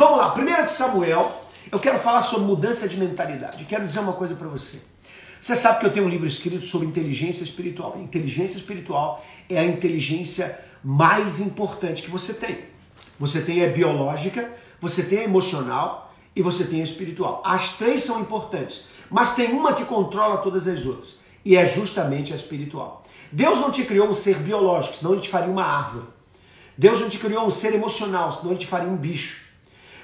Vamos lá, 1 de Samuel, eu quero falar sobre mudança de mentalidade. Quero dizer uma coisa para você. Você sabe que eu tenho um livro escrito sobre inteligência espiritual. Inteligência espiritual é a inteligência mais importante que você tem. Você tem a biológica, você tem a emocional e você tem a espiritual. As três são importantes, mas tem uma que controla todas as outras, e é justamente a espiritual. Deus não te criou um ser biológico, senão ele te faria uma árvore. Deus não te criou um ser emocional, senão ele te faria um bicho.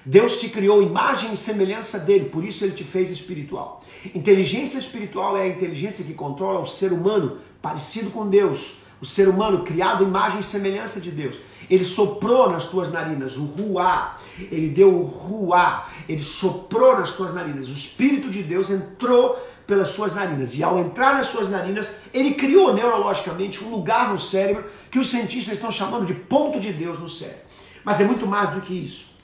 Deus te criou imagem e semelhança dele, por isso ele te fez espiritual. Inteligência espiritual é a inteligência que controla o ser humano parecido com Deus, o ser humano criado imagem e semelhança de Deus. Ele soprou nas tuas narinas o ruá, ele deu o ruá, ele soprou nas tuas narinas. O Espírito de Deus entrou pelas suas narinas. E ao entrar nas suas narinas, ele criou neurologicamente um lugar no cérebro que os cientistas estão chamando de ponto de Deus no cérebro. Mas é muito mais do que isso.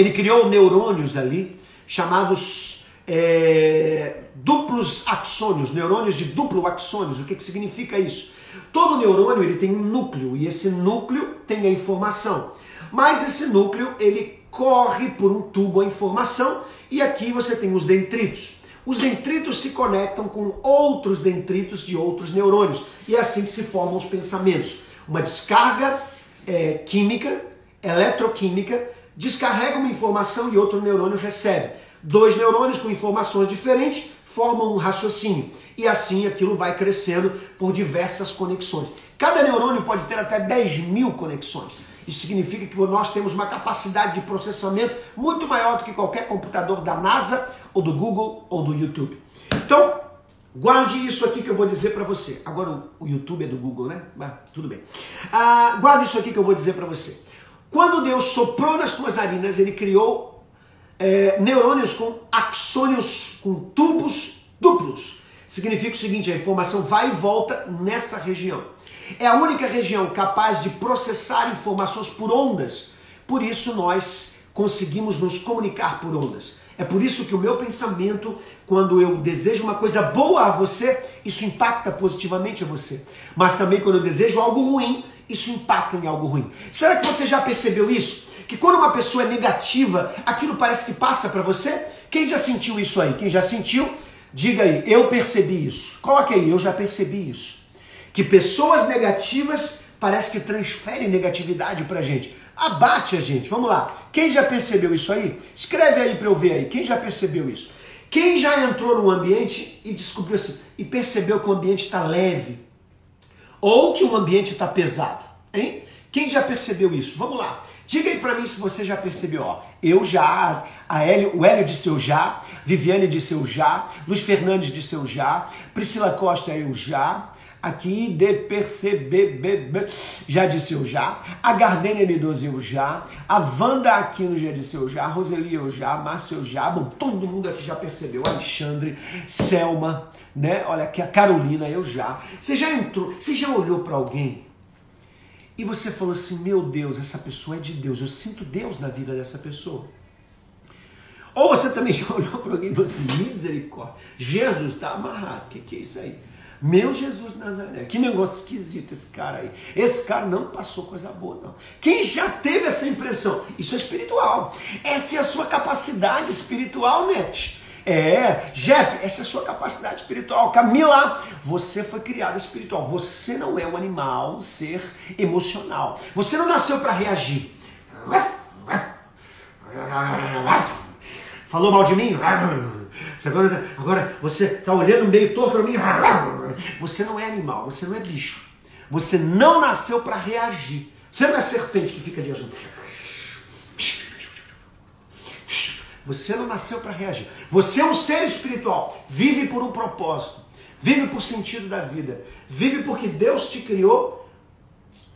Ele criou neurônios ali, chamados é, duplos axônios, neurônios de duplo axônios. O que, que significa isso? Todo neurônio ele tem um núcleo e esse núcleo tem a informação. Mas esse núcleo ele corre por um tubo a informação e aqui você tem os dendritos. Os dendritos se conectam com outros dendritos de outros neurônios e assim se formam os pensamentos. Uma descarga é, química, eletroquímica, descarrega uma informação e outro neurônio recebe. Dois neurônios com informações diferentes formam um raciocínio e assim aquilo vai crescendo por diversas conexões. Cada neurônio pode ter até 10 mil conexões. Isso significa que nós temos uma capacidade de processamento muito maior do que qualquer computador da NASA ou do Google ou do YouTube. Então, guarde isso aqui que eu vou dizer para você. Agora o YouTube é do Google, né? Mas tudo bem. Ah, guarde isso aqui que eu vou dizer para você. Quando Deus soprou nas tuas narinas, Ele criou é, neurônios com axônios, com tubos duplos. Significa o seguinte: a informação vai e volta nessa região. É a única região capaz de processar informações por ondas. Por isso nós conseguimos nos comunicar por ondas. É por isso que o meu pensamento, quando eu desejo uma coisa boa a você, isso impacta positivamente a você. Mas também quando eu desejo algo ruim, isso impacta em algo ruim. Será que você já percebeu isso? Que quando uma pessoa é negativa, aquilo parece que passa para você? Quem já sentiu isso aí? Quem já sentiu? Diga aí, eu percebi isso. Coloque aí, eu já percebi isso. Que pessoas negativas parece que transferem negatividade pra gente. Abate a gente. Vamos lá. Quem já percebeu isso aí? Escreve aí para eu ver aí. Quem já percebeu isso? Quem já entrou num ambiente e descobriu assim, e percebeu que o ambiente está leve, ou que o ambiente está pesado, hein? Quem já percebeu isso? Vamos lá. Diga aí para mim se você já percebeu. Ó, eu já, a Hélio, o Hélio disse eu já, Viviane disse eu já, Luiz Fernandes disse eu já, Priscila Costa eu já, aqui perceber, já disse eu já, a Gardênia M12 eu já, a Wanda Aquino já disse eu já, a Roseli eu já, Márcio eu já, bom, todo mundo aqui já percebeu, Alexandre, Selma, né, olha aqui a Carolina eu já, você já entrou, você já olhou para alguém e você falou assim, meu Deus, essa pessoa é de Deus, eu sinto Deus na vida dessa pessoa. Ou você também já olhou para alguém e falou assim, misericórdia, Jesus está amarrado, o que, que é isso aí? Meu Jesus de Nazaré, que negócio esquisito esse cara aí. Esse cara não passou coisa boa, não. Quem já teve essa impressão? Isso é espiritual. Essa é a sua capacidade espiritual, Net. É, Jeff, essa é a sua capacidade espiritual. Camila, você foi criada espiritual. Você não é um animal, um ser emocional. Você não nasceu para reagir. Falou mal de mim? Agora, agora você está olhando meio torto para mim. Você não é animal, você não é bicho. Você não nasceu para reagir. Você não é serpente que fica reagindo. Você não nasceu para reagir. Você é um ser espiritual. Vive por um propósito. Vive por sentido da vida. Vive porque Deus te criou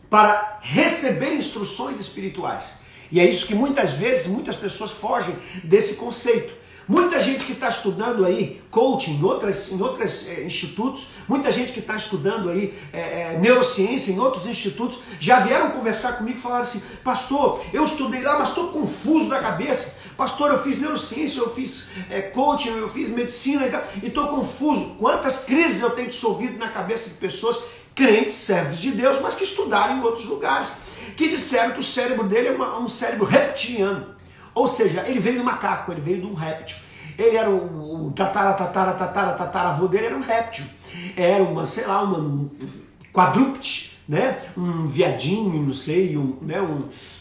para receber instruções espirituais. E é isso que muitas vezes muitas pessoas fogem desse conceito. Muita gente que está estudando aí coaching em outros em outros é, institutos, muita gente que está estudando aí é, é, neurociência em outros institutos, já vieram conversar comigo e falaram assim, pastor, eu estudei lá, mas estou confuso da cabeça. Pastor, eu fiz neurociência, eu fiz coaching, eu fiz medicina e estou confuso. Quantas crises eu tenho dissolvido na cabeça de pessoas, crentes, servos de Deus, mas que estudaram em outros lugares, que disseram que o cérebro dele é uma, um cérebro reptiliano. Ou seja, ele veio do macaco, ele veio de um réptil. Ele era o, o tatara, tatara, tatara, tatara, avô dele era um réptil. Era uma, sei lá, uma um quadrúpede, né? Um viadinho, não sei, um, né? um,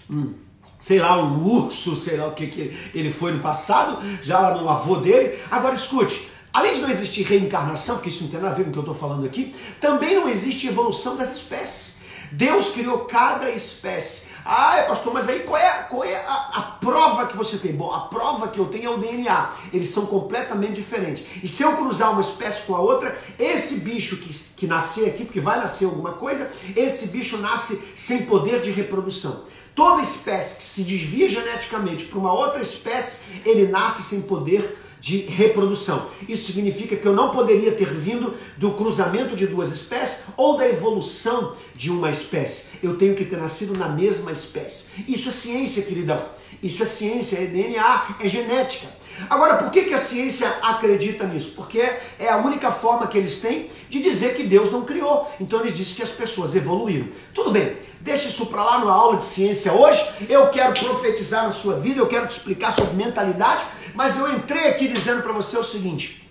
um sei lá, um urso, sei lá o que, que ele foi no passado, já lá no avô dele. Agora escute, além de não existir reencarnação, que isso não tem nada a ver com o que eu estou falando aqui, também não existe evolução das espécies. Deus criou cada espécie ah, pastor, mas aí qual é, qual é a, a, prova que você tem? Bom, a prova que eu tenho é o DNA. Eles são completamente diferentes. E se eu cruzar uma espécie com a outra, esse bicho que, que nascer aqui, porque vai nascer alguma coisa, esse bicho nasce sem poder de reprodução. Toda espécie que se desvia geneticamente para uma outra espécie, ele nasce sem poder de reprodução. Isso significa que eu não poderia ter vindo do cruzamento de duas espécies ou da evolução de uma espécie. Eu tenho que ter nascido na mesma espécie. Isso é ciência, queridão. Isso é ciência, é DNA, é genética. Agora, por que, que a ciência acredita nisso? Porque é a única forma que eles têm de dizer que Deus não criou. Então eles dizem que as pessoas evoluíram. Tudo bem, deixa isso para lá na aula de ciência hoje. Eu quero profetizar na sua vida, eu quero te explicar sobre mentalidade, mas eu entrei aqui dizendo para você o seguinte: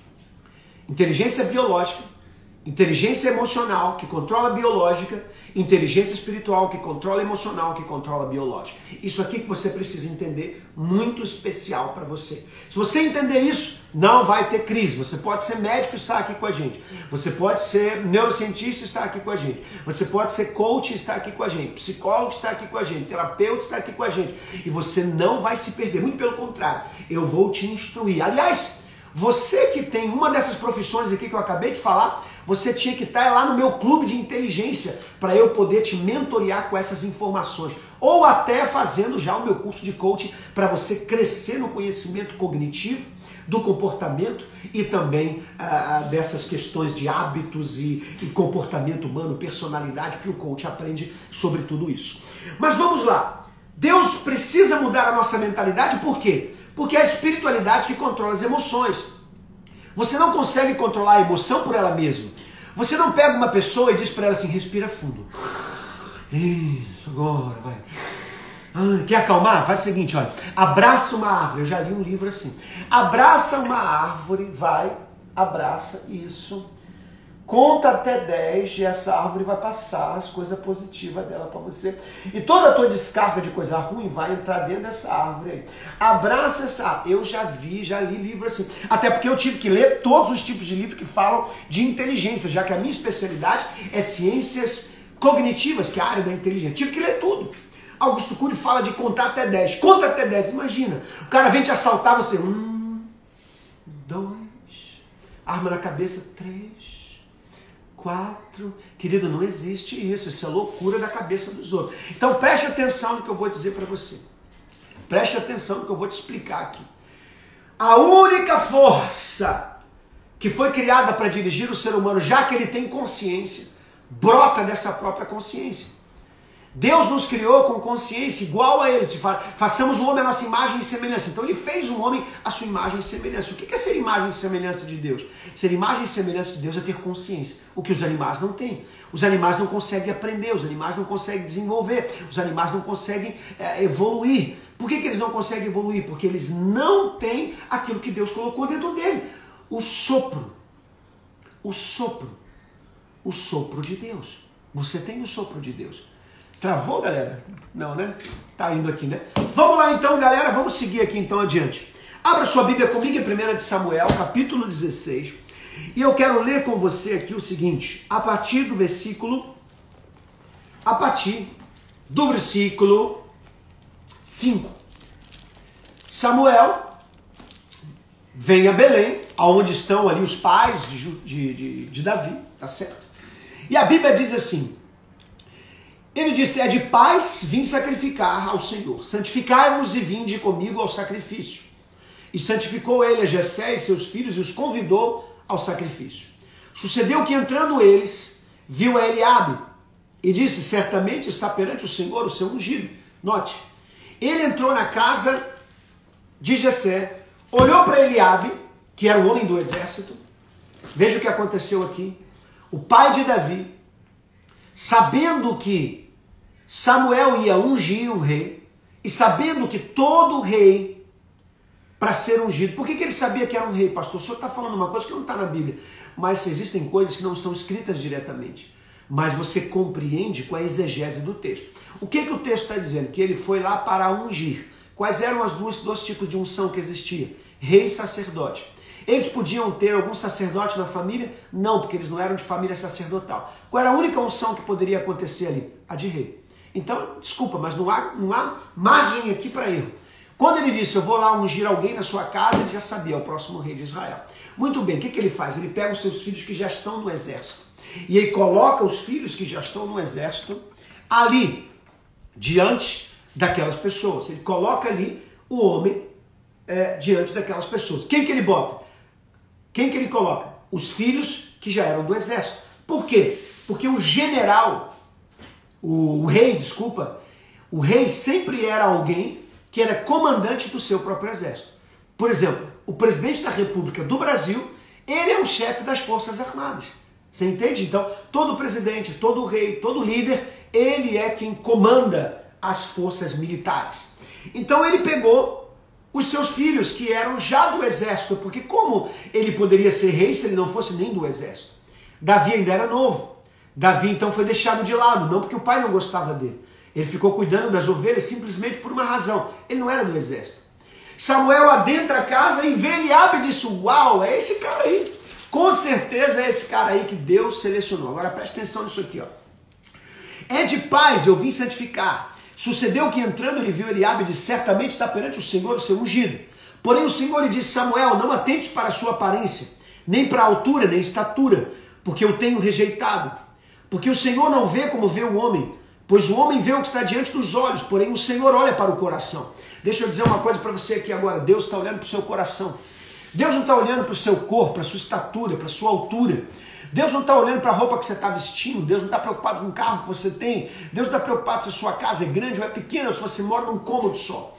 inteligência biológica, inteligência emocional que controla a biológica, inteligência espiritual que controla a emocional, que controla a biológica. Isso aqui que você precisa entender, muito especial para você. Se você entender isso, não vai ter crise. Você pode ser médico e estar aqui com a gente. Você pode ser neurocientista e estar aqui com a gente. Você pode ser coach e estar aqui com a gente. Psicólogo está aqui com a gente. Terapeuta está aqui com a gente. E você não vai se perder. Muito pelo contrário. Eu vou te instruir. Aliás, você que tem uma dessas profissões aqui que eu acabei de falar, você tinha que estar lá no meu clube de inteligência para eu poder te mentorear com essas informações. Ou até fazendo já o meu curso de coaching para você crescer no conhecimento cognitivo, do comportamento e também ah, ah, dessas questões de hábitos e, e comportamento humano, personalidade, porque o coach aprende sobre tudo isso. Mas vamos lá. Deus precisa mudar a nossa mentalidade, por quê? Porque é a espiritualidade que controla as emoções. Você não consegue controlar a emoção por ela mesma. Você não pega uma pessoa e diz para ela assim: respira fundo. Isso, agora, vai. Ah, quer acalmar? Faz o seguinte, olha. Abraça uma árvore. Eu já li um livro assim. Abraça uma árvore, vai, abraça isso. Conta até 10 e essa árvore vai passar as coisas positivas dela para você. E toda a tua descarga de coisa ruim vai entrar dentro dessa árvore aí. Abraça essa. Eu já vi, já li livro assim. Até porque eu tive que ler todos os tipos de livros que falam de inteligência, já que a minha especialidade é ciências cognitivas, que é a área da inteligência. Tive que ler tudo. Augusto Cury fala de contar até 10. Conta até 10, imagina. O cara vem te assaltar, você. Um, dois, arma na cabeça, três quatro. Querido, não existe isso. Isso é loucura da cabeça dos outros. Então preste atenção no que eu vou dizer para você. Preste atenção no que eu vou te explicar aqui. A única força que foi criada para dirigir o ser humano, já que ele tem consciência, brota dessa própria consciência. Deus nos criou com consciência igual a Ele. Façamos o homem a nossa imagem e semelhança. Então Ele fez o homem a sua imagem e semelhança. O que é ser imagem e semelhança de Deus? Ser imagem e semelhança de Deus é ter consciência. O que os animais não têm. Os animais não conseguem aprender, os animais não conseguem desenvolver, os animais não conseguem é, evoluir. Por que, que eles não conseguem evoluir? Porque eles não têm aquilo que Deus colocou dentro dele. O sopro. O sopro. O sopro de Deus. Você tem o sopro de Deus. Travou, galera? Não, né? Tá indo aqui, né? Vamos lá então, galera. Vamos seguir aqui então adiante. Abra sua Bíblia comigo em 1 de Samuel, capítulo 16. E eu quero ler com você aqui o seguinte, a partir do versículo a partir do versículo 5. Samuel vem a Belém, aonde estão ali os pais de, de, de, de Davi, tá certo? E a Bíblia diz assim: Ele disse: É de paz vim sacrificar ao Senhor. Santificai-vos e vinde comigo ao sacrifício. E santificou ele a Jessé e seus filhos e os convidou ao sacrifício. Sucedeu que entrando eles, viu a Eliabe e disse: Certamente está perante o Senhor o seu ungido. Note, ele entrou na casa de Jessé, olhou para Eliabe, que era o homem do exército. Veja o que aconteceu aqui. O pai de Davi, sabendo que Samuel ia ungir um rei, e sabendo que todo rei, para ser ungido, por que, que ele sabia que era um rei, pastor? O senhor está falando uma coisa que não está na Bíblia, mas existem coisas que não estão escritas diretamente mas você compreende com a exegese do texto. O que, que o texto está dizendo? Que ele foi lá para ungir. Quais eram as duas, dois tipos de unção que existia? Rei e sacerdote. Eles podiam ter algum sacerdote na família? Não, porque eles não eram de família sacerdotal. Qual era a única unção que poderia acontecer ali? A de rei. Então, desculpa, mas não há, não há margem aqui para erro. Quando ele disse, eu vou lá ungir alguém na sua casa, ele já sabia, é o próximo rei de Israel. Muito bem, o que, que ele faz? Ele pega os seus filhos que já estão no exército e ele coloca os filhos que já estão no exército ali, diante daquelas pessoas. Ele coloca ali o homem é, diante daquelas pessoas. Quem que ele bota? Quem que ele coloca? Os filhos que já eram do exército. Por quê? Porque o general, o, o rei, desculpa, o rei sempre era alguém que era comandante do seu próprio exército. Por exemplo, o presidente da República do Brasil, ele é o chefe das Forças Armadas. Você entende? Então, todo presidente, todo rei, todo líder, ele é quem comanda as forças militares. Então ele pegou os seus filhos, que eram já do exército, porque como ele poderia ser rei se ele não fosse nem do exército? Davi ainda era novo. Davi então foi deixado de lado, não porque o pai não gostava dele. Ele ficou cuidando das ovelhas simplesmente por uma razão. Ele não era do exército. Samuel adentra a casa e vê Eliabe e disse: Uau, é esse cara aí. Com certeza é esse cara aí que Deus selecionou. Agora preste atenção nisso aqui, ó. É de paz eu vim santificar. Sucedeu que entrando ele viu Eliabe e disse, certamente está perante o Senhor o seu ungido. Porém o Senhor lhe disse, Samuel, não atentes para a sua aparência, nem para a altura, nem estatura, porque eu tenho rejeitado. Porque o Senhor não vê como vê o homem, pois o homem vê o que está diante dos olhos, porém o Senhor olha para o coração. Deixa eu dizer uma coisa para você aqui agora, Deus está olhando para o seu coração. Deus não está olhando para o seu corpo, para a sua estatura, para a sua altura. Deus não está olhando para a roupa que você está vestindo, Deus não está preocupado com o carro que você tem, Deus não está preocupado se a sua casa é grande ou é pequena, se você mora num cômodo só.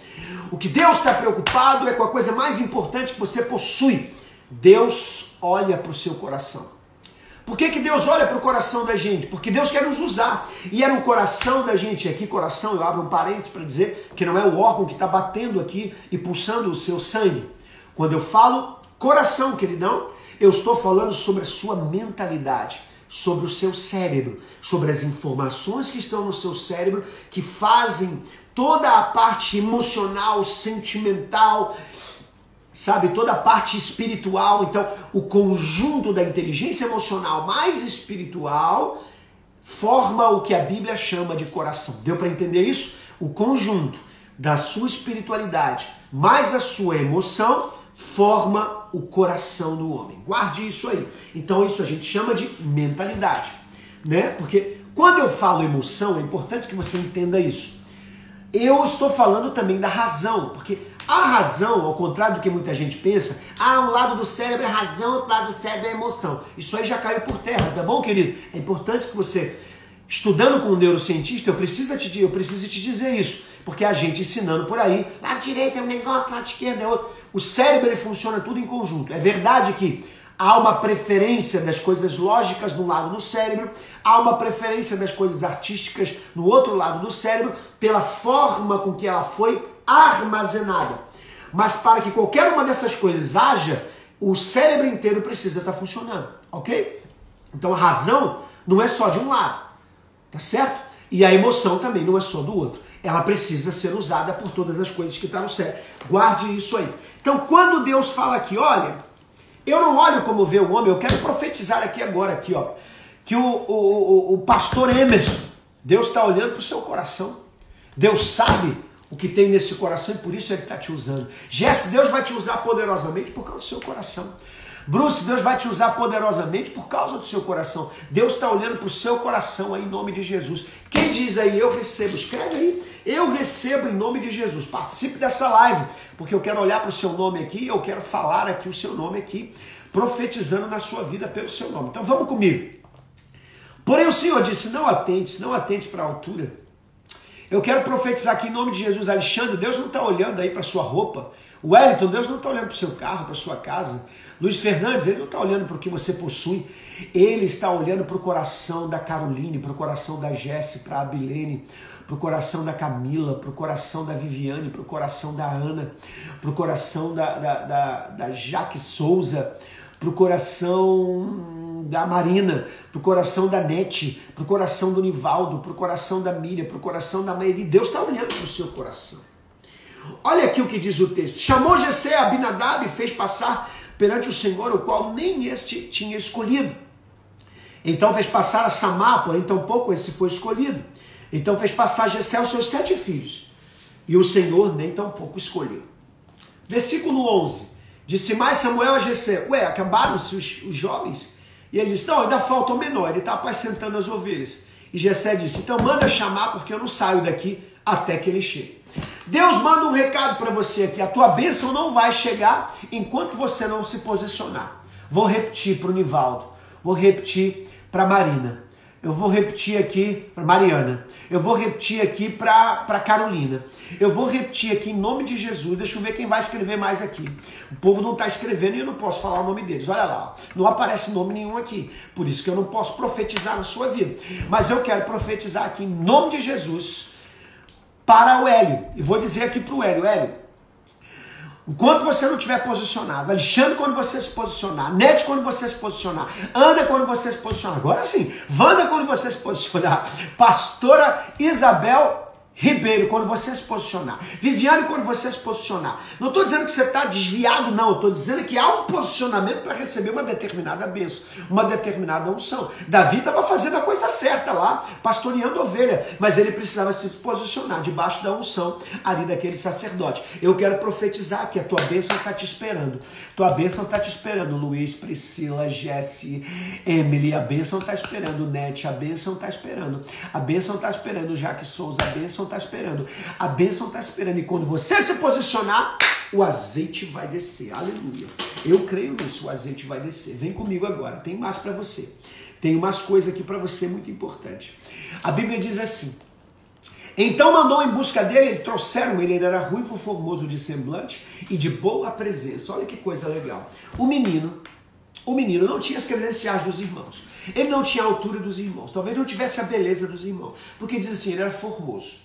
O que Deus está preocupado é com a coisa mais importante que você possui. Deus olha para o seu coração. Por que, que Deus olha para o coração da gente? Porque Deus quer nos usar. E é no coração da gente, aqui coração, eu abro um parênteses para dizer que não é o órgão que está batendo aqui e pulsando o seu sangue. Quando eu falo coração, queridão, eu estou falando sobre a sua mentalidade, sobre o seu cérebro, sobre as informações que estão no seu cérebro que fazem toda a parte emocional, sentimental, sabe, toda a parte espiritual. Então, o conjunto da inteligência emocional mais espiritual forma o que a Bíblia chama de coração. Deu para entender isso? O conjunto da sua espiritualidade mais a sua emoção forma o coração do homem. Guarde isso aí. Então isso a gente chama de mentalidade, né? Porque quando eu falo emoção, é importante que você entenda isso. Eu estou falando também da razão, porque a razão, ao contrário do que muita gente pensa, ah, um lado do cérebro é razão, outro lado do cérebro é emoção. Isso aí já caiu por terra, tá bom, querido? É importante que você estudando com um neurocientista, eu preciso te, eu preciso te dizer isso, porque a gente ensinando por aí, lado direito é um negócio, lado esquerdo é outro. O cérebro ele funciona tudo em conjunto. É verdade que há uma preferência das coisas lógicas no lado do cérebro, há uma preferência das coisas artísticas no outro lado do cérebro, pela forma com que ela foi armazenada. Mas para que qualquer uma dessas coisas haja, o cérebro inteiro precisa estar funcionando, ok? Então a razão não é só de um lado. Tá certo? E a emoção também não é só do outro. Ela precisa ser usada por todas as coisas que estão tá no cérebro. Guarde isso aí. Então, quando Deus fala aqui, olha, eu não olho como vê o homem, eu quero profetizar aqui agora, aqui, ó, que o, o, o, o pastor Emerson, Deus está olhando para o seu coração. Deus sabe o que tem nesse coração e por isso ele está te usando. Jesse, Deus vai te usar poderosamente por causa do seu coração. Bruce, Deus vai te usar poderosamente por causa do seu coração. Deus está olhando para o seu coração aí em nome de Jesus. Quem diz aí, eu recebo? Escreve aí. Eu recebo em nome de Jesus. Participe dessa live, porque eu quero olhar para o seu nome aqui, eu quero falar aqui o seu nome aqui, profetizando na sua vida pelo seu nome. Então vamos comigo. Porém o Senhor disse: Não atentes, não atentes para a altura. Eu quero profetizar aqui em nome de Jesus. Alexandre, Deus não está olhando aí para sua roupa. Wellington, Deus não está olhando para o seu carro, para sua casa. Luiz Fernandes, ele não está olhando para o que você possui. Ele está olhando para o coração da Caroline, para o coração da Jesse, para a Abilene, para o coração da Camila, para o coração da Viviane, para o coração da Ana, para o coração da, da, da, da Jaque Souza, para o coração da Marina, para o coração da Nete, para o coração do Nivaldo, para o coração da Miriam, para o coração da Mairi. Deus está olhando para o seu coração. Olha aqui o que diz o texto. Chamou Jessé Abinadab e fez passar perante o Senhor, o qual nem este tinha escolhido. Então fez passar a Samá, porém tampouco esse foi escolhido. Então fez passar Jessé os seus sete filhos. E o Senhor nem tampouco escolheu. Versículo 11. Disse mais Samuel a Jessé, ué, acabaram-se os, os, jovens? E ele disse, não, ainda falta o menor, ele está apacentando as ovelhas. E Jessé disse, então manda chamar, porque eu não saio daqui até que ele chegue. Deus manda um recado para você aqui, a tua bênção não vai chegar enquanto você não se posicionar. Vou repetir para o Nivaldo, vou repetir para Marina. Eu vou repetir aqui para Mariana. Eu vou repetir aqui para Carolina. Eu vou repetir aqui em nome de Jesus. Deixa eu ver quem vai escrever mais aqui. O povo não está escrevendo e eu não posso falar o nome deles. Olha lá, não aparece nome nenhum aqui. Por isso que eu não posso profetizar na sua vida. Mas eu quero profetizar aqui em nome de Jesus para o Hélio. E vou dizer aqui para o Hélio: Hélio, Enquanto você não tiver posicionado, Alexandre quando você se posicionar, Nete quando você se posicionar, Anda quando você se posicionar, agora sim, Wanda quando você se posicionar, Pastora Isabel Ribeiro, quando você se posicionar. Viviane, quando você se posicionar. Não estou dizendo que você está desviado, não. Estou dizendo que há um posicionamento para receber uma determinada bênção, uma determinada unção. Davi estava fazendo a coisa certa lá, pastoreando ovelha, mas ele precisava se posicionar debaixo da unção ali daquele sacerdote. Eu quero profetizar que a tua bênção está te esperando. Tua bênção está te esperando, Luiz, Priscila, Jesse, Emily, a bênção está esperando, Nete, a bênção está esperando. A bênção está esperando, Jaque Souza, a bênção bênção está esperando. A bênção está esperando. E quando você se posicionar, o azeite vai descer. Aleluia. Eu creio nisso, o azeite vai descer. Vem comigo agora, tem mais para você. Tem umas coisas aqui para você muito importante. A Bíblia diz assim: então mandou em busca dele, trouxeram ele, ele era ruivo, formoso de semblante e de boa presença. Olha que coisa legal. O menino, o menino não tinha as credenciais dos irmãos. Ele não tinha a altura dos irmãos. Talvez não tivesse a beleza dos irmãos. Porque diz assim, ele era formoso.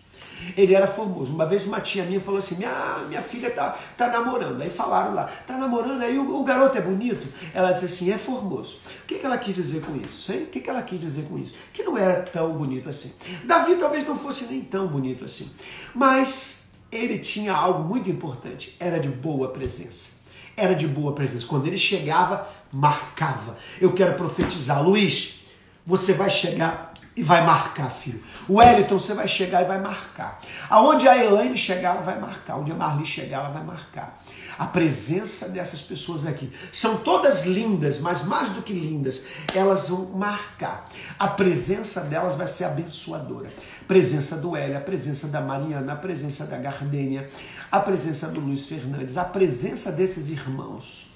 Ele era formoso. Uma vez uma tia minha falou assim: minha, minha filha tá, tá namorando. Aí falaram lá, tá namorando, aí o, o garoto é bonito? Ela disse assim: é formoso. O que, que ela quis dizer com isso? Hein? O que, que ela quis dizer com isso? Que não era tão bonito assim. Davi talvez não fosse nem tão bonito assim. Mas ele tinha algo muito importante: era de boa presença. Era de boa presença. Quando ele chegava, marcava. Eu quero profetizar, Luiz, você vai chegar e vai marcar, filho. O Wellington, você vai chegar e vai marcar. Aonde a Elaine chegar, ela vai marcar. Onde a Marli chegar, ela vai marcar. A presença dessas pessoas aqui. São todas lindas, mas mais do que lindas, elas vão marcar. A presença delas vai ser abençoadora. A presença do Hélio, a presença da Mariana, a presença da Gardênia, a presença do Luiz Fernandes, a presença desses irmãos,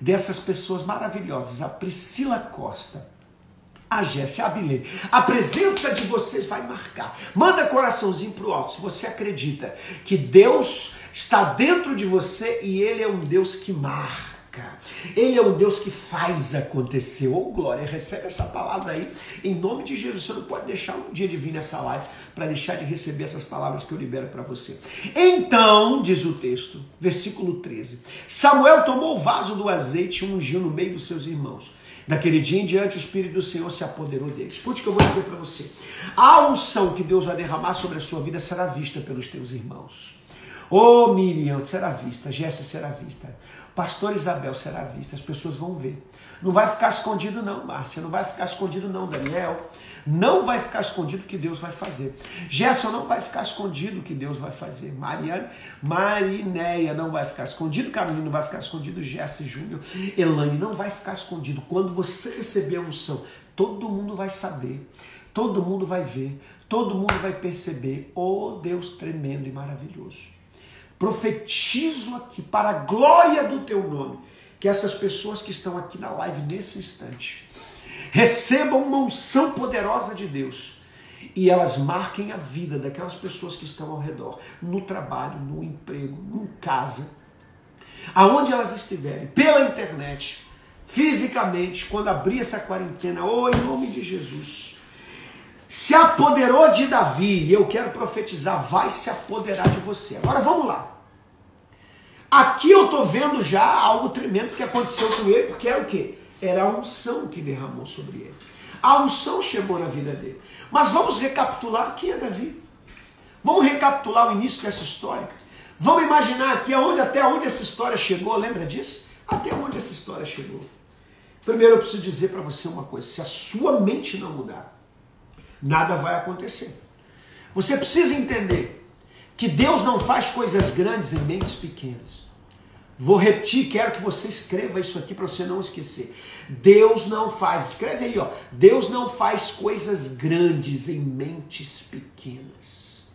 dessas pessoas maravilhosas. A Priscila Costa a Jéssica Abilene. A presença de vocês vai marcar. Manda coraçãozinho pro alto se você acredita que Deus está dentro de você e Ele é um Deus que marca. Ele é um Deus que faz acontecer. Ô oh, glória, recebe essa palavra aí em nome de Jesus. Você não pode deixar um dia de vir nessa live para deixar de receber essas palavras que eu libero para você. Então, diz o texto, versículo 13: Samuel tomou o vaso do azeite e ungiu no meio dos seus irmãos. Daquele dia em diante, o Espírito do Senhor se apoderou dele. Escute o que eu vou dizer para você. A unção que Deus vai derramar sobre a sua vida será vista pelos teus irmãos. Oh, Miriam será vista, Jéssica será vista, Pastor Isabel será vista, as pessoas vão ver. Não vai ficar escondido, não, Márcia. Não vai ficar escondido, não, Daniel. Não vai ficar escondido o que Deus vai fazer. Gerson não vai ficar escondido o que Deus vai fazer. Mariane, Marinéia não vai ficar escondido. Carolina não vai ficar escondido. Jesse Júnior, Elane não vai ficar escondido. Quando você receber a unção, todo mundo vai saber. Todo mundo vai ver. Todo mundo vai perceber. Oh Deus tremendo e maravilhoso. Profetizo aqui para a glória do teu nome que essas pessoas que estão aqui na live nesse instante recebam uma unção poderosa de Deus e elas marquem a vida daquelas pessoas que estão ao redor, no trabalho, no emprego, em casa, aonde elas estiverem, pela internet, fisicamente, quando abrir essa quarentena, oh, em nome de Jesus. Se apoderou de Davi, e eu quero profetizar, vai se apoderar de você. Agora vamos lá. Aqui eu estou vendo já algo tremendo que aconteceu com ele, porque era o quê? Era a unção que derramou sobre ele. A unção chegou na vida dele. Mas vamos recapitular quem é Davi. Vamos recapitular o início dessa história. Vamos imaginar aqui aonde, até onde essa história chegou, lembra disso? Até onde essa história chegou. Primeiro eu preciso dizer para você uma coisa: se a sua mente não mudar, nada vai acontecer. Você precisa entender que Deus não faz coisas grandes em mentes pequenas. Vou repetir, quero que você escreva isso aqui para você não esquecer. Deus não faz, escreve aí, ó. Deus não faz coisas grandes em mentes pequenas.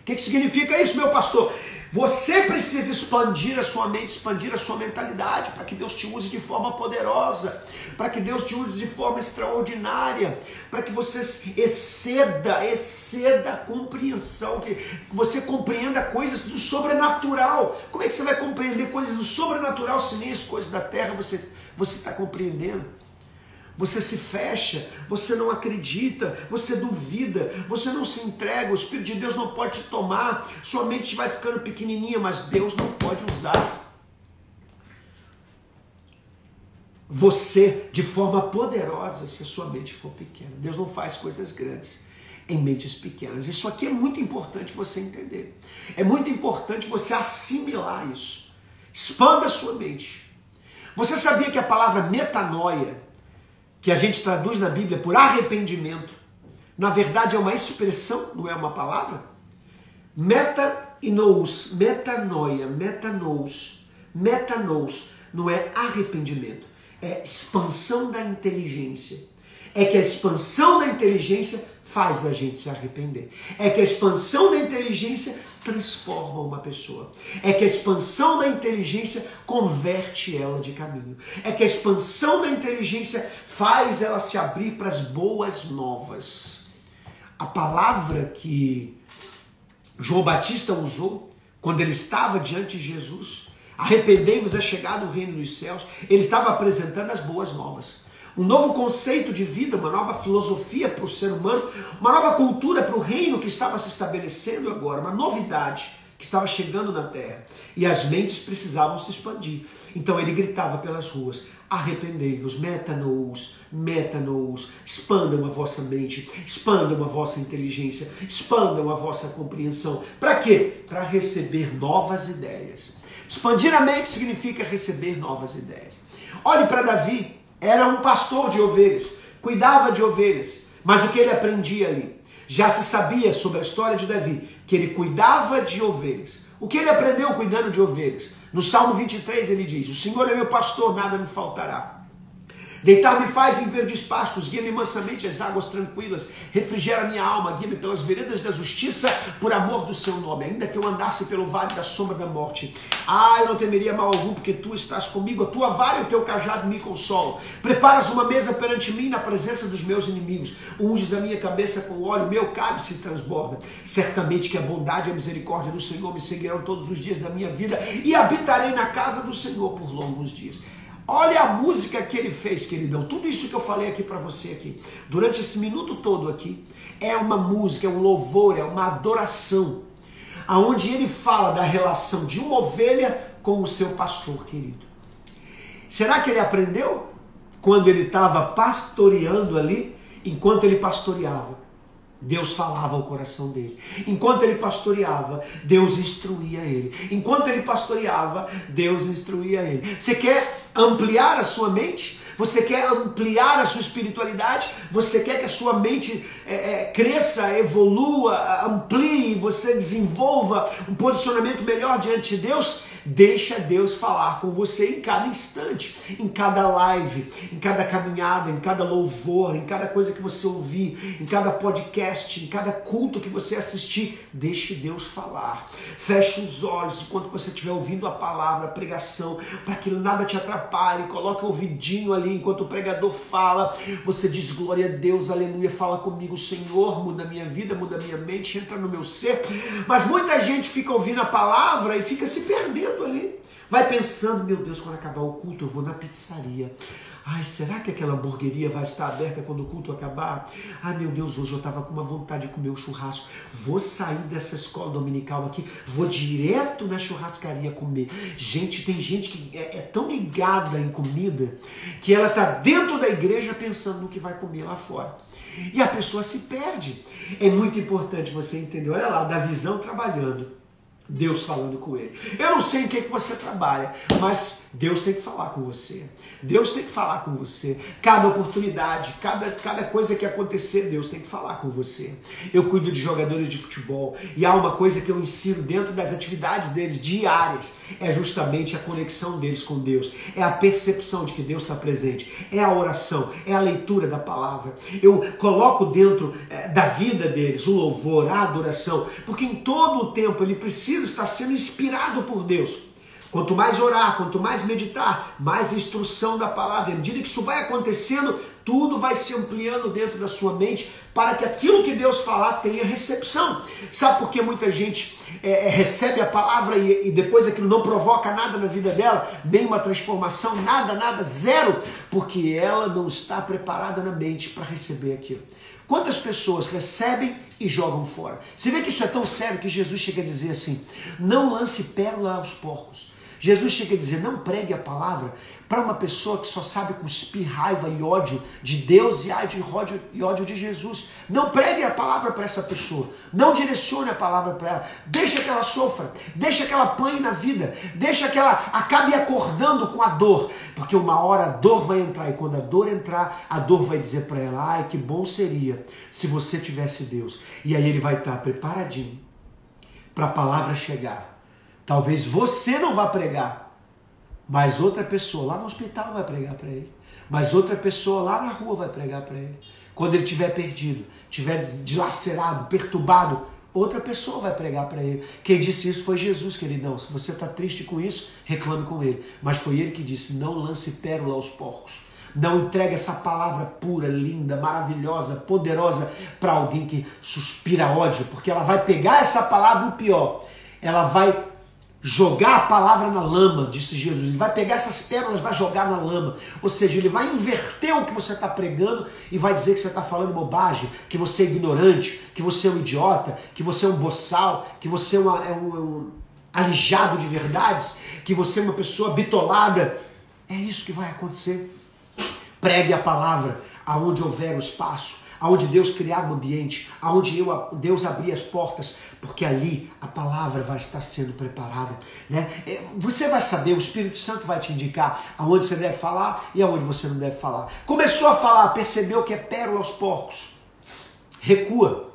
O que, que significa isso, meu pastor? Você precisa expandir a sua mente, expandir a sua mentalidade, para que Deus te use de forma poderosa, para que Deus te use de forma extraordinária, para que você exceda, exceda a compreensão, que você compreenda coisas do sobrenatural. Como é que você vai compreender coisas do sobrenatural se nem as coisas da terra você está compreendendo? Você se fecha, você não acredita, você duvida, você não se entrega, o Espírito de Deus não pode te tomar, sua mente vai ficando pequenininha, mas Deus não pode usar você de forma poderosa se a sua mente for pequena. Deus não faz coisas grandes em mentes pequenas. Isso aqui é muito importante você entender. É muito importante você assimilar isso. Expanda a sua mente. Você sabia que a palavra metanoia que a gente traduz na Bíblia por arrependimento, na verdade é uma expressão, não é uma palavra? Meta e nous, metanoia, metanous, metanous, não é arrependimento, é expansão da inteligência. É que a expansão da inteligência faz a gente se arrepender. É que a expansão da inteligência transforma uma pessoa. É que a expansão da inteligência converte ela de caminho. É que a expansão da inteligência faz ela se abrir para as boas novas. A palavra que João Batista usou quando ele estava diante de Jesus, arrependei-vos é chegado o reino dos céus, ele estava apresentando as boas novas um novo conceito de vida, uma nova filosofia para o ser humano, uma nova cultura para o reino que estava se estabelecendo agora, uma novidade que estava chegando na terra. E as mentes precisavam se expandir. Então ele gritava pelas ruas: arrependei-vos, metanous, metanous, expandam a vossa mente, expandam a vossa inteligência, expandam a vossa compreensão. Para quê? Para receber novas ideias. Expandir a mente significa receber novas ideias. Olhe para Davi, era um pastor de ovelhas, cuidava de ovelhas, mas o que ele aprendia ali? Já se sabia sobre a história de Davi, que ele cuidava de ovelhas. O que ele aprendeu cuidando de ovelhas? No Salmo 23 ele diz: O Senhor é meu pastor, nada me faltará. Deitar-me faz em verdes pastos, guia-me mansamente às águas tranquilas, refrigera minha alma, guia-me pelas veredas da justiça, por amor do seu nome. Ainda que eu andasse pelo vale da sombra da morte, ah, eu não temeria mal algum, porque tu estás comigo, a tua vara e o teu cajado me consolam. Preparas uma mesa perante mim na presença dos meus inimigos, unges a minha cabeça com óleo, meu cálice transborda. Certamente que a bondade e a misericórdia do Senhor me seguirão todos os dias da minha vida e habitarei na casa do Senhor por longos dias. Olha a música que ele fez, queridão. Tudo isso que eu falei aqui para você aqui, durante esse minuto todo aqui, é uma música, é um louvor, é uma adoração, aonde ele fala da relação de uma ovelha com o seu pastor querido. Será que ele aprendeu quando ele estava pastoreando ali, enquanto ele pastoreava? Deus falava ao coração dele. Enquanto ele pastoreava, Deus instruía ele. Enquanto ele pastoreava, Deus instruía ele. Você quer ampliar a sua mente? Você quer ampliar a sua espiritualidade? Você quer que a sua mente é, é, cresça, evolua, amplie, você desenvolva um posicionamento melhor diante de Deus? Deixa Deus falar com você em cada instante, em cada live, em cada caminhada, em cada louvor, em cada coisa que você ouvir, em cada podcast, em cada culto que você assistir. Deixe Deus falar. Feche os olhos enquanto você estiver ouvindo a palavra, a pregação, para que nada te atrapalhe. Coloque o ouvidinho ali enquanto o pregador fala. Você diz glória a Deus, aleluia. Fala comigo, Senhor, muda minha vida, muda minha mente, entra no meu ser. Mas muita gente fica ouvindo a palavra e fica se perdendo ali. Vai pensando, meu Deus, quando acabar o culto eu vou na pizzaria. Ai, será que aquela hamburgueria vai estar aberta quando o culto acabar? Ai, meu Deus, hoje eu estava com uma vontade de comer um churrasco. Vou sair dessa escola dominical aqui, vou direto na churrascaria comer. Gente, tem gente que é, é tão ligada em comida que ela está dentro da igreja pensando no que vai comer lá fora. E a pessoa se perde. É muito importante você entender, olha lá, da visão trabalhando Deus falando com ele. Eu não sei em que, que você trabalha, mas Deus tem que falar com você. Deus tem que falar com você. Cada oportunidade, cada, cada coisa que acontecer, Deus tem que falar com você. Eu cuido de jogadores de futebol e há uma coisa que eu ensino dentro das atividades deles diárias: é justamente a conexão deles com Deus, é a percepção de que Deus está presente, é a oração, é a leitura da palavra. Eu coloco dentro é, da vida deles o louvor, a adoração, porque em todo o tempo ele precisa estar sendo inspirado por Deus. Quanto mais orar, quanto mais meditar, mais instrução da palavra. À medida que isso vai acontecendo, tudo vai se ampliando dentro da sua mente para que aquilo que Deus falar tenha recepção. Sabe por que muita gente é, é, recebe a palavra e, e depois aquilo não provoca nada na vida dela, nenhuma transformação, nada, nada, zero? Porque ela não está preparada na mente para receber aquilo. Quantas pessoas recebem e jogam fora? Você vê que isso é tão sério que Jesus chega a dizer assim: não lance pérola aos porcos. Jesus chega a dizer: não pregue a palavra para uma pessoa que só sabe cuspir raiva e ódio de Deus e ódio, e ódio de Jesus. Não pregue a palavra para essa pessoa. Não direcione a palavra para ela. Deixa que ela sofra. Deixa que ela apanhe na vida. Deixa que ela acabe acordando com a dor. Porque uma hora a dor vai entrar. E quando a dor entrar, a dor vai dizer para ela: ai, que bom seria se você tivesse Deus. E aí ele vai estar preparadinho para a palavra chegar Talvez você não vá pregar, mas outra pessoa lá no hospital vai pregar para ele. Mas outra pessoa lá na rua vai pregar para ele. Quando ele estiver perdido, estiver dilacerado, perturbado, outra pessoa vai pregar para ele. Quem disse isso foi Jesus, queridão. Se você está triste com isso, reclame com ele. Mas foi ele que disse: não lance pérola aos porcos. Não entregue essa palavra pura, linda, maravilhosa, poderosa para alguém que suspira ódio, porque ela vai pegar essa palavra o pior. Ela vai jogar a palavra na lama, disse Jesus. Ele vai pegar essas pérolas, vai jogar na lama. Ou seja, ele vai inverter o que você está pregando e vai dizer que você está falando bobagem, que você é ignorante, que você é um idiota, que você é um boçal, que você é, uma, é, um, é um alijado de verdades, que você é uma pessoa bitolada. É isso que vai acontecer. Pregue a palavra aonde houver o espaço aonde Deus criar um ambiente, aonde eu, Deus abrir as portas, porque ali a palavra vai estar sendo preparada. Né? É, você vai saber, o Espírito Santo vai te indicar aonde você deve falar e aonde você não deve falar. Começou a falar, percebeu que é pérola aos porcos. Recua,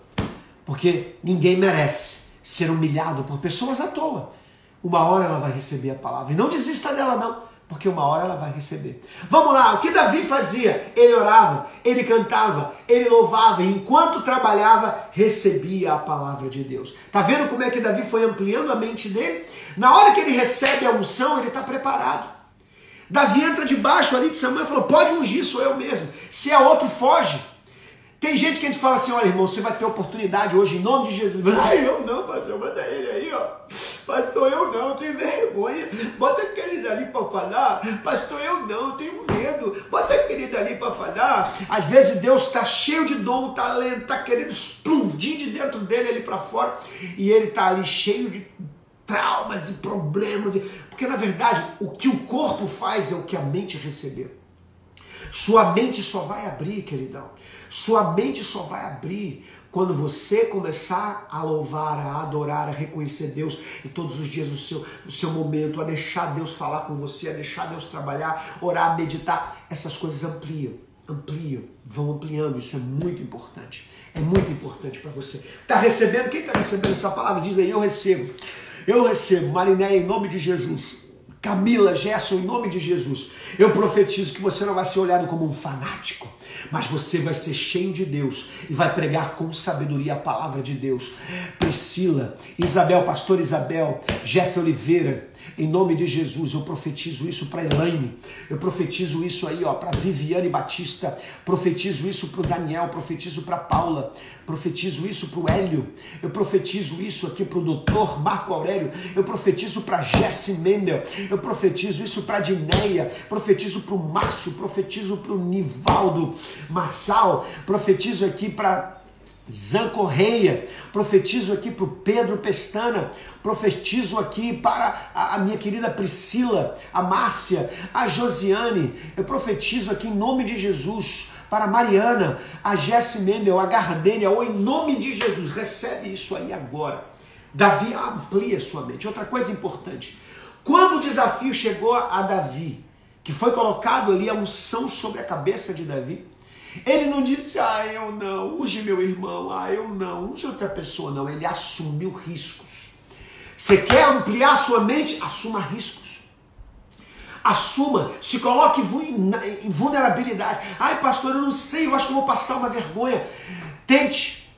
porque ninguém merece ser humilhado por pessoas à toa. Uma hora ela vai receber a palavra. E não desista dela, não porque uma hora ela vai receber. Vamos lá, o que Davi fazia? Ele orava, ele cantava, ele louvava, e enquanto trabalhava, recebia a palavra de Deus. Tá vendo como é que Davi foi ampliando a mente dele? Na hora que ele recebe a unção, ele está preparado. Davi entra debaixo ali de Samuel e falou: Pode ungir, sou eu mesmo. Se é outro, foge. Tem gente que a gente fala assim, olha irmão, você vai ter oportunidade hoje em nome de Jesus. Ai, eu não, pastor, manda ele aí, ó. Pastor, eu não, tenho vergonha. Bota aquele dali para falar. Pastor, eu não, tenho medo. Bota aquele dali para falar. Às vezes Deus está cheio de dom, talento, está querendo explodir de dentro dele ali para fora. E ele está ali cheio de traumas e problemas. Porque na verdade, o que o corpo faz é o que a mente recebeu. Sua mente só vai abrir, queridão. Sua mente só vai abrir quando você começar a louvar, a adorar, a reconhecer Deus e todos os dias do seu, do seu momento, a deixar Deus falar com você, a deixar Deus trabalhar, orar, meditar, essas coisas ampliam, ampliam, vão ampliando. Isso é muito importante. É muito importante para você. Está recebendo? Quem está recebendo essa palavra? Diz aí, eu recebo. Eu recebo, Mariné, em nome de Jesus. Camila, Gerson, em nome de Jesus, eu profetizo que você não vai ser olhado como um fanático, mas você vai ser cheio de Deus e vai pregar com sabedoria a palavra de Deus. Priscila, Isabel, pastor Isabel, Jeff Oliveira, em nome de Jesus, eu profetizo isso para Elaine, eu profetizo isso aí, ó, para Viviane Batista, profetizo isso para o Daniel, profetizo para Paula, profetizo isso para o Hélio, eu profetizo isso aqui para o doutor Marco Aurélio, eu profetizo para Jesse Mendel, eu profetizo isso para Dineia, profetizo para o Márcio, profetizo para o Nivaldo Massal, profetizo aqui para Zan Correia, profetizo aqui para o Pedro Pestana, profetizo aqui para a, minha querida Priscila, a Márcia, a Josiane, eu profetizo aqui em nome de Jesus para a Mariana, a Jesse Mendel, a Gardênia, ou em nome de Jesus, recebe isso aí agora. Davi amplia sua mente. Outra coisa importante, quando o desafio chegou a Davi, que foi colocado ali a unção sobre a cabeça de Davi, ele não disse, ah, eu não, use meu irmão, ah, eu não, use outra pessoa, não. Ele assumiu riscos. Você quer ampliar sua mente? Assuma riscos. Assuma, se coloque em vulnerabilidade. Ai, pastor, eu não sei, eu acho que vou passar uma vergonha. Tente,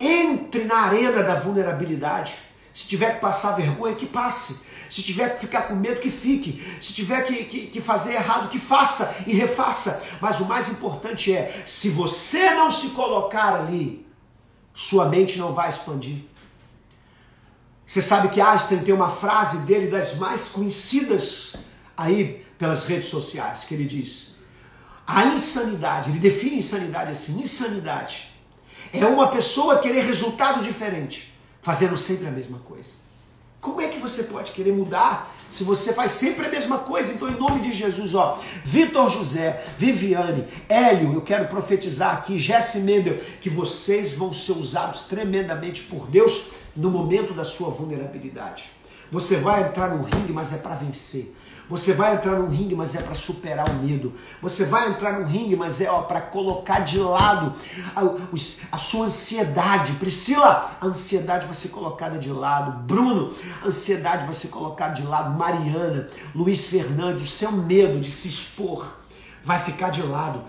entre na arena da vulnerabilidade. Se tiver que passar vergonha, que passe. Se tiver que ficar com medo, que fique. Se tiver que, que, que, fazer errado, que faça e refaça. Mas o mais importante é: se você não se colocar ali, sua mente não vai expandir. Você sabe que Einstein tem uma frase dele das mais conhecidas aí pelas redes sociais, que ele diz: a insanidade, ele define insanidade assim: insanidade é uma pessoa querer resultado diferente, fazendo sempre a mesma coisa. Como é que você pode querer mudar se você faz sempre a mesma coisa? Então, em nome de Jesus, ó, Vitor José, Viviane, Hélio, eu quero profetizar aqui, Jesse Mendel, que vocês vão ser usados tremendamente por Deus no momento da sua vulnerabilidade. Você vai entrar no ringue, mas é para vencer. Você vai entrar no ringue, mas é para superar o medo. Você vai entrar no ringue, mas é para colocar de lado a, a, sua ansiedade. Priscila, a ansiedade vai ser colocada de lado. Bruno, a ansiedade vai ser colocada de lado. Mariana, Luiz Fernandes, o seu medo de se expor vai ficar de lado.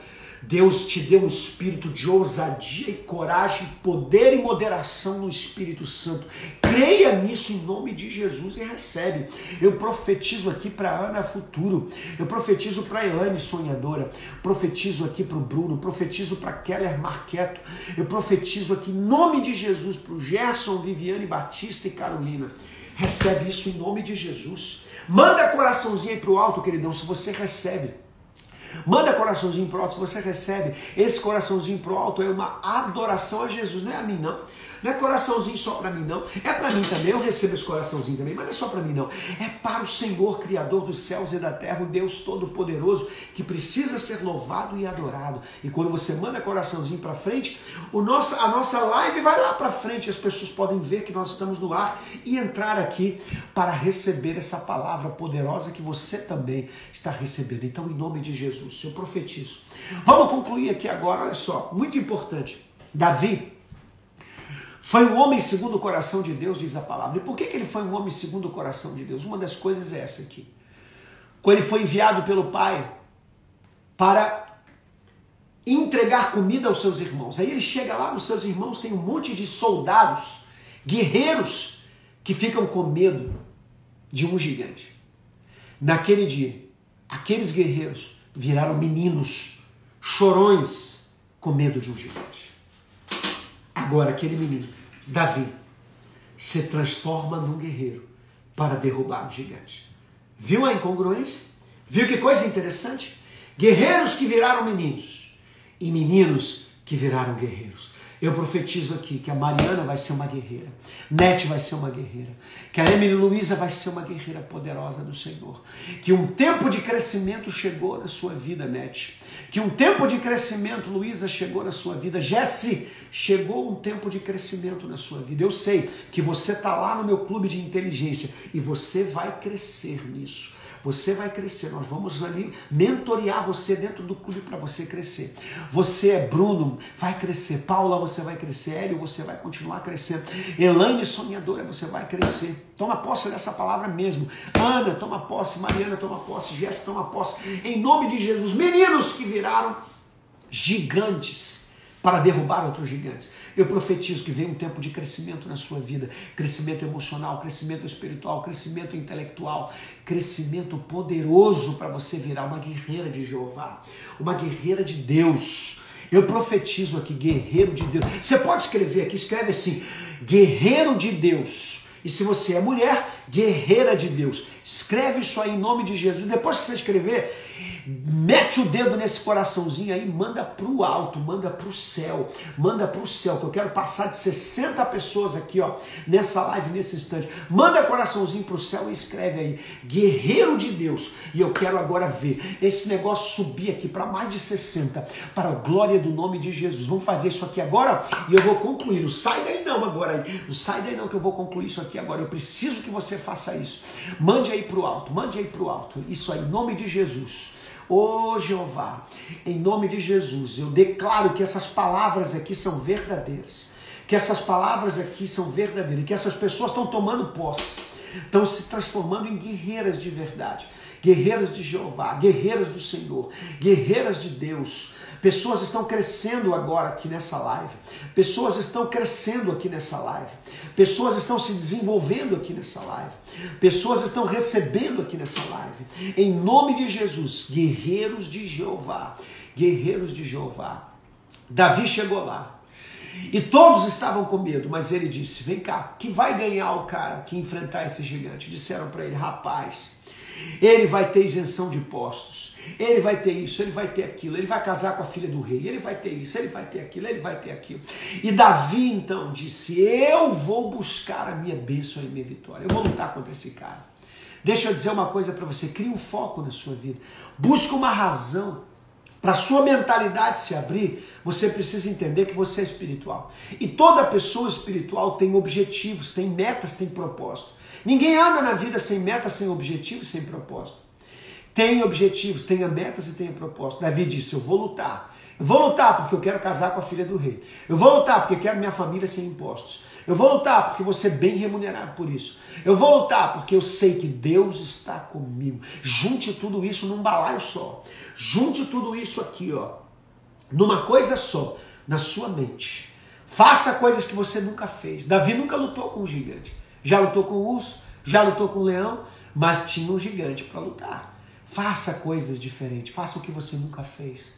Deus te deu um espírito de ousadia e coragem, poder e moderação no Espírito Santo. Creia nisso em nome de Jesus e recebe. Eu profetizo aqui para Ana futuro. Eu profetizo para Elane sonhadora. Profetizo aqui para o Bruno. Profetizo para Keller Marqueto. Eu profetizo aqui em nome de Jesus para o Gerson, Viviane Batista e Carolina. Recebe isso em nome de Jesus. Manda coraçãozinho aí para o alto, queridão, se você recebe. Manda coraçãozinho pro alto, se você recebe esse coraçãozinho pro alto, é uma adoração a Jesus, não é a mim não. Não é coraçãozinho só para mim não. É para mim também, eu recebo esse coraçãozinho também, mas não é só para mim não. É para o Senhor, Criador dos céus e da terra, o Deus Todo-Poderoso, que precisa ser louvado e adorado. E quando você manda coraçãozinho para frente, o nosso, a nossa live vai lá para frente, as pessoas podem ver que nós estamos no ar e entrar aqui para receber essa palavra poderosa que você também está recebendo. Então, em nome de Jesus. Jesus, eu profetizo. Vamos concluir aqui agora, olha só, muito importante. Davi foi um homem segundo o coração de Deus, diz a palavra. E por que, que ele foi um homem segundo o coração de Deus? Uma das coisas é essa aqui. Quando ele foi enviado pelo pai para entregar comida aos seus irmãos. Aí ele chega lá, os seus irmãos têm um monte de soldados, guerreiros, que ficam com medo de um gigante. Naquele dia, aqueles guerreiros viraram meninos, chorões, com medo de um gigante. Agora, aquele menino, Davi, se transforma num guerreiro para derrubar o gigante. Viu a incongruência? Viu que coisa interessante? Guerreiros que viraram meninos e meninos que viraram guerreiros. Eu profetizo aqui que a Mariana vai ser uma guerreira, Nete vai ser uma guerreira, que a Emily Luiza vai ser uma guerreira poderosa do Senhor, que um tempo de crescimento chegou na sua vida, Nete, que um tempo de crescimento, Luísa, chegou na sua vida. Jesse, chegou um tempo de crescimento na sua vida. Eu sei que você está lá no meu clube de inteligência e você vai crescer nisso. Você vai crescer. Nós vamos ali mentorear você dentro do clube para você crescer. Você é Bruno, vai crescer. Paula, você vai crescer. Hélio, você vai continuar crescendo. Elaine, sonhadora, você vai crescer. Toma posse dessa palavra mesmo. Ana, toma posse. Mariana, toma posse. Jéssica, toma posse. Em nome de Jesus. Meninos que viraram gigantes para derrubar outros gigantes. Eu profetizo que vem um tempo de crescimento na sua vida, crescimento emocional, crescimento espiritual, crescimento intelectual, crescimento poderoso para você virar uma guerreira de Jeová, uma guerreira de Deus. Eu profetizo aqui, guerreiro de Deus. Você pode escrever aqui, escreve assim: guerreiro de Deus. E se você é mulher, guerreira de Deus. Escreve isso aí em nome de Jesus. Depois que você escrever, mete o dedo nesse coraçãozinho aí, manda para o alto, manda para o céu, manda para o céu, que eu quero passar de 60 pessoas aqui, ó, nessa live, nesse instante. Manda coraçãozinho para o céu e escreve aí, guerreiro de Deus. E eu quero agora ver esse negócio subir aqui para mais de 60, para a glória do nome de Jesus. Vamos fazer isso aqui agora e eu vou concluir. Não sai daí não agora, não sai daí não que eu vou concluir isso aqui agora. Eu preciso que você faça isso. Mande aí para o alto, mande aí para o alto. Isso aí, em nome de Jesus. Ô oh, Jeová, em nome de Jesus, eu declaro que essas palavras aqui são verdadeiras, que essas palavras aqui são verdadeiras, que essas pessoas estão tomando posse, estão se transformando em guerreiras de verdade, guerreiras de Jeová, guerreiras do Senhor, guerreiras de Deus, Pessoas estão crescendo agora aqui nessa live. Pessoas estão crescendo aqui nessa live. Pessoas estão se desenvolvendo aqui nessa live. Pessoas estão recebendo aqui nessa live. Em nome de Jesus, guerreiros de Jeová. Guerreiros de Jeová. Davi chegou lá. E todos estavam com medo, mas ele disse: Vem cá, que vai ganhar o cara que enfrentar esse gigante? Disseram para ele: Rapaz, ele vai ter isenção de postos. Ele vai ter isso, ele vai ter aquilo, ele vai casar com a filha do rei, ele vai ter isso, ele vai ter aquilo, ele vai ter aquilo. E Davi então disse: Eu vou buscar a minha bênção e a minha vitória, eu vou lutar contra esse cara. Deixa eu dizer uma coisa para você: crie um foco na sua vida, busque uma razão. Para sua mentalidade se abrir, você precisa entender que você é espiritual. E toda pessoa espiritual tem objetivos, tem metas, tem propósito. Ninguém anda na vida sem meta, sem objetivo, sem propósito. Tenha objetivos, tenha metas e tenha propósito. Davi disse: Eu vou lutar. Eu vou lutar porque eu quero casar com a filha do rei. Eu vou lutar porque eu quero minha família sem impostos. Eu vou lutar porque vou ser bem remunerado por isso. Eu vou lutar porque eu sei que Deus está comigo. Junte tudo isso num balaio só. Junte tudo isso aqui, ó, numa coisa só, na sua mente. Faça coisas que você nunca fez. Davi nunca lutou com um gigante. Já lutou com o urso, já lutou com o leão, mas tinha um gigante para lutar. Faça coisas diferentes, faça o que você nunca fez.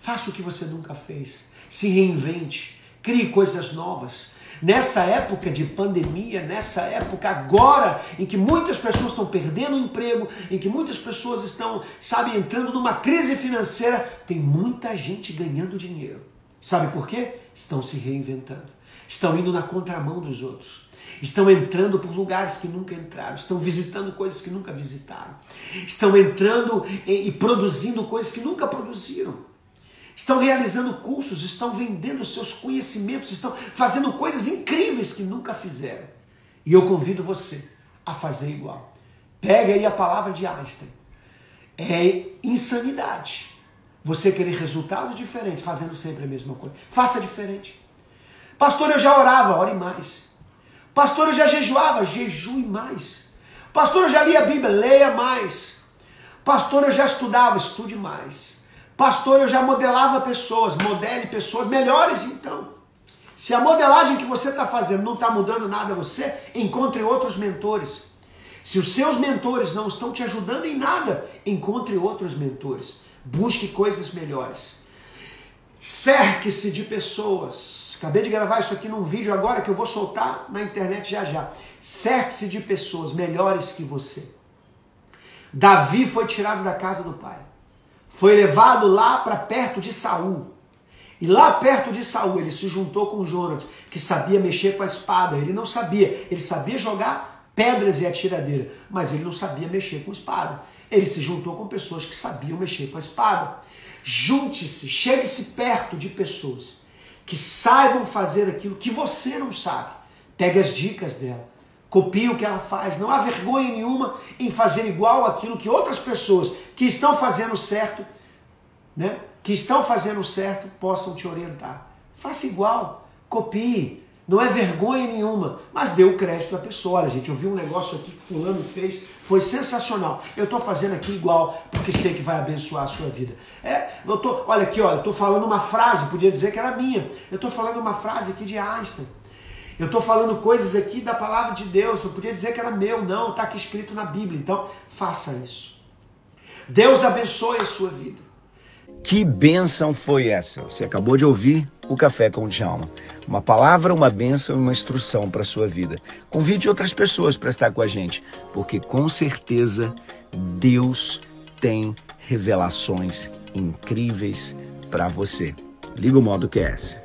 Faça o que você nunca fez. Se reinvente, crie coisas novas. Nessa época de pandemia, nessa época agora em que muitas pessoas estão perdendo o emprego, em que muitas pessoas estão, sabe, entrando numa crise financeira, tem muita gente ganhando dinheiro. Sabe por quê? Estão se reinventando. Estão indo na contramão dos outros estão entrando por lugares que nunca entraram, estão visitando coisas que nunca visitaram, estão entrando e, produzindo coisas que nunca produziram. Estão realizando cursos, estão vendendo seus conhecimentos, estão fazendo coisas incríveis que nunca fizeram. E eu convido você a fazer igual. Pega aí a palavra de Einstein. É insanidade você querer resultados diferentes fazendo sempre a mesma coisa. Faça diferente. Pastor, eu já orava, ore mais. Pastor, eu já jejuava, jejue mais. Pastor, eu já lia a Bíblia, leia mais. Pastor, eu já estudava, estude mais. Pastor, eu já modelava pessoas, modele pessoas melhores então. Se a modelagem que você está fazendo não está mudando nada a você, encontre outros mentores. Se os seus mentores não estão te ajudando em nada, encontre outros mentores. Busque coisas melhores. Cerque-se de pessoas Acabei de gravar isso aqui num vídeo agora que eu vou soltar na internet já já. Cerque-se de pessoas melhores que você. Davi foi tirado da casa do pai. Foi levado lá para perto de Saul. E lá perto de Saul ele se juntou com Jonas, que sabia mexer com a espada. Ele não sabia, ele sabia jogar pedras e atiradeira, mas ele não sabia mexer com espada. Ele se juntou com pessoas que sabiam mexer com a espada. Junte-se, chegue-se perto de pessoas que saibam fazer aquilo que você não sabe. Pegue as dicas dela. Copie o que ela faz. Não há vergonha nenhuma em fazer igual aquilo que outras pessoas que estão fazendo certo, né? Que estão fazendo certo possam te orientar. Faça igual. Copie. Não é vergonha nenhuma, mas dê o crédito à pessoa. Olha, gente, eu vi um negócio aqui que fulano fez, foi sensacional. Eu estou fazendo aqui igual, porque sei que vai abençoar a sua vida. É, eu tô, olha aqui, ó, eu estou falando uma frase, podia dizer que era minha. Eu estou falando uma frase aqui de Einstein. Eu estou falando coisas aqui da palavra de Deus. Eu podia dizer que era meu, não, está aqui escrito na Bíblia. Então, faça isso. Deus abençoe a sua vida. Que bênção foi essa? Você acabou de ouvir o Café com o Djalma. Uma palavra, uma bênção e uma instrução para a sua vida. Convide outras pessoas para estar com a gente, porque com certeza Deus tem revelações incríveis para você. Liga o modo QS.